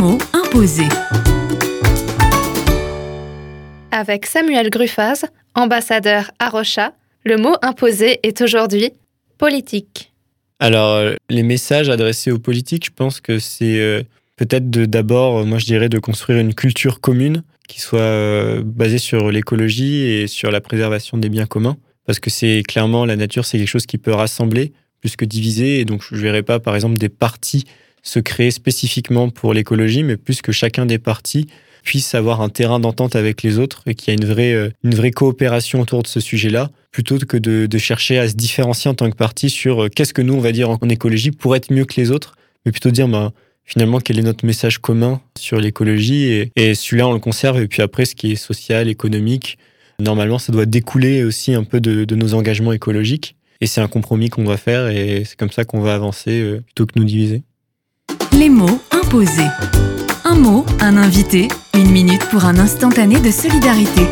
mots imposés. Avec Samuel Gruffaz, ambassadeur à Rocha, le mot imposé est aujourd'hui politique. Alors, euh, les messages adressés aux politiques, je pense que c'est euh, peut-être d'abord, moi je dirais, de construire une culture commune qui soit euh, basée sur l'écologie et sur la préservation des biens communs. Parce que c'est clairement, la nature, c'est quelque chose qui peut rassembler plus que diviser. Et donc, je ne verrais pas, par exemple, des partis se créer spécifiquement pour l'écologie, mais plus que chacun des partis puisse avoir un terrain d'entente avec les autres et qu'il y a une vraie, euh, une vraie coopération autour de ce sujet-là, plutôt que de, chercher à se différencier en tant que parti sur euh, qu'est-ce que nous, on va dire en, écologie pour être mieux que les autres, mais plutôt dire bah, finalement quel est notre message commun sur l'écologie et, celui-là, on le conserve. Et puis après, ce qui est social, économique, normalement, ça doit découler aussi un peu de, nos engagements écologiques. Et c'est un compromis qu'on va faire et c'est comme ça qu'on va avancer euh, plutôt que nous diviser. Les mots imposés. Un mot, un invité, une minute pour un instantané de solidarité.